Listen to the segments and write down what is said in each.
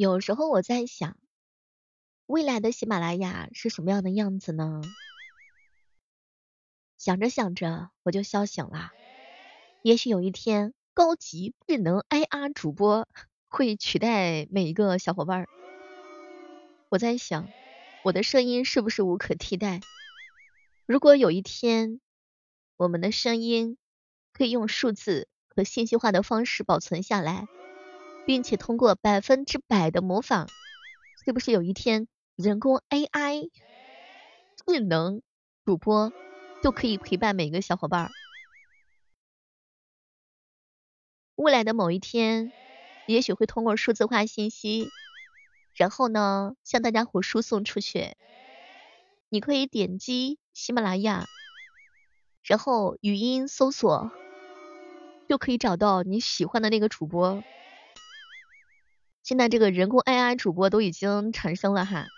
有时候我在想，未来的喜马拉雅是什么样的样子呢？想着想着，我就笑醒了。也许有一天，高级智能 AI 主播会取代每一个小伙伴。我在想，我的声音是不是无可替代？如果有一天，我们的声音可以用数字和信息化的方式保存下来。并且通过百分之百的模仿，是不是有一天人工 AI 智能主播就可以陪伴每个小伙伴？未来的某一天，也许会通过数字化信息，然后呢向大家伙输送出去。你可以点击喜马拉雅，然后语音搜索，就可以找到你喜欢的那个主播。现在这个人工 AI 主播都已经产生了哈，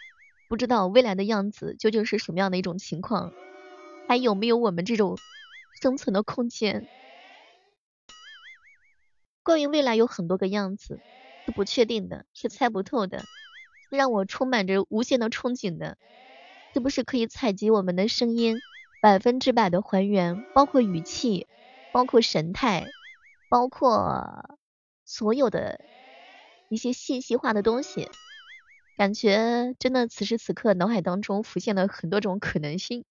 不知道未来的样子究竟是什么样的一种情况，还有没有我们这种生存的空间？关于未来有很多个样子，是不确定的，是猜不透的，让我充满着无限的憧憬的。是不是可以采集我们的声音，百分之百的还原，包括语气，包括神态，包括所有的。一些信息化的东西，感觉真的此时此刻脑海当中浮现了很多种可能性。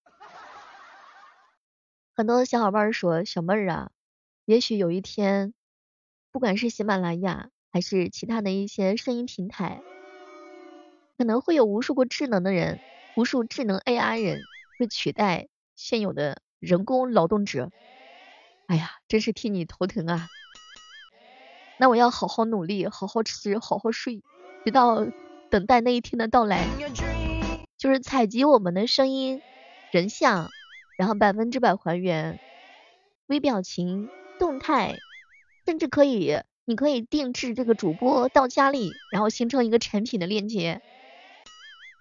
很多小伙伴说，小妹儿啊，也许有一天，不管是喜马拉雅还是其他的一些声音平台，可能会有无数个智能的人，无数智能 AI 人会取代现有的人工劳动者。哎呀，真是替你头疼啊！那我要好好努力，好好吃，好好睡，直到等待那一天的到来。就是采集我们的声音、人像，然后百分之百还原，微表情、动态，甚至可以，你可以定制这个主播到家里，然后形成一个产品的链接。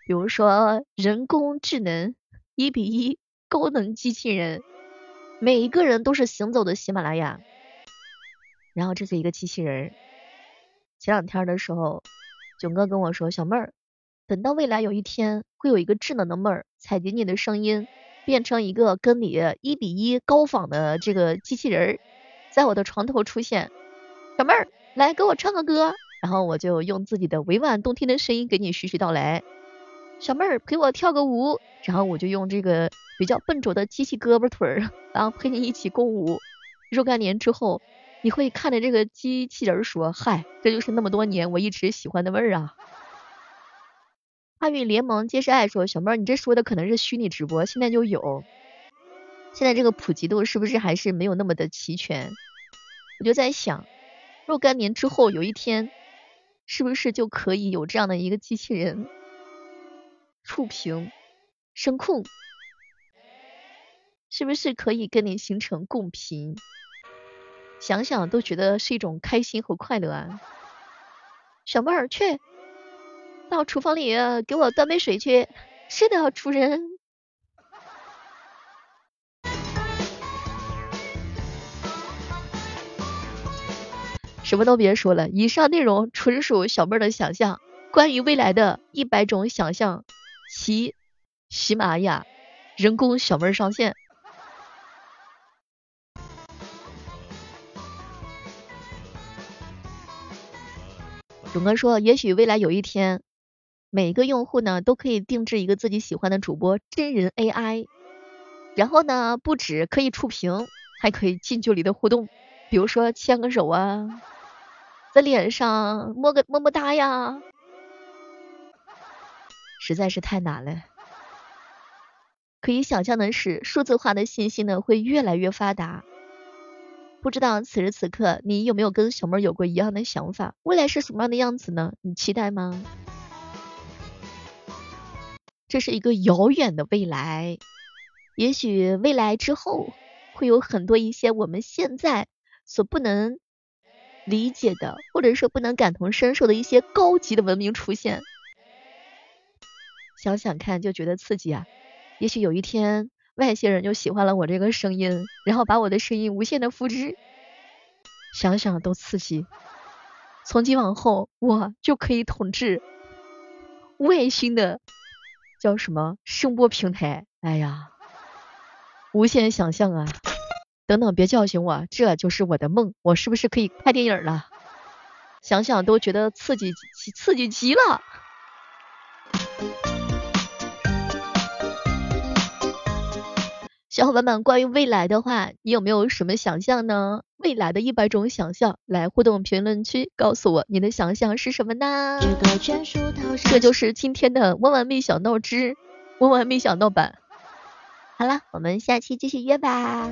比如说人工智能一比一高能机器人，每一个人都是行走的喜马拉雅。然后这是一个机器人。前两天的时候，囧哥跟我说，小妹儿，等到未来有一天，会有一个智能的妹儿采集你的声音，变成一个跟你一比一高仿的这个机器人，在我的床头出现。小妹儿，来给我唱个歌，然后我就用自己的委婉动听的声音给你徐徐道来。小妹儿，陪我跳个舞，然后我就用这个比较笨拙的机器胳膊腿儿，然后陪你一起共舞。若干年之后。你会看着这个机器人说：“嗨，这就是那么多年我一直喜欢的味儿啊。”阿与联盟皆是爱说：“小妹儿，你这说的可能是虚拟直播，现在就有。现在这个普及度是不是还是没有那么的齐全？我就在想，若干年之后有一天，是不是就可以有这样的一个机器人，触屏、声控，是不是可以跟你形成共频？”想想都觉得是一种开心和快乐啊！小妹儿，去到厨房里给我端杯水去。是的，主人。什么都别说了，以上内容纯属小妹儿的想象。关于未来的一百种想象，其喜马拉雅人工小妹儿上线。勇哥说，也许未来有一天，每一个用户呢都可以定制一个自己喜欢的主播真人 AI，然后呢不止可以触屏，还可以近距离的互动，比如说牵个手啊，在脸上摸个么么哒呀，实在是太难了。可以想象的是，数字化的信息呢会越来越发达。不知道此时此刻你有没有跟小妹有过一样的想法？未来是什么样的样子呢？你期待吗？这是一个遥远的未来，也许未来之后会有很多一些我们现在所不能理解的，或者说不能感同身受的一些高级的文明出现。想想看就觉得刺激啊！也许有一天。外星人就喜欢了我这个声音，然后把我的声音无限的复制，想想都刺激。从今往后我就可以统治外星的叫什么声波平台。哎呀，无限想象啊！等等，别叫醒我，这就是我的梦。我是不是可以拍电影了？想想都觉得刺激，刺激极了。小伙伴们，关于未来的话，你有没有什么想象呢？未来的一百种想象，来互动评论区告诉我你的想象是什么呢？这就是今天的万万没想到之万万没想到版。好了，我们下期继续约吧。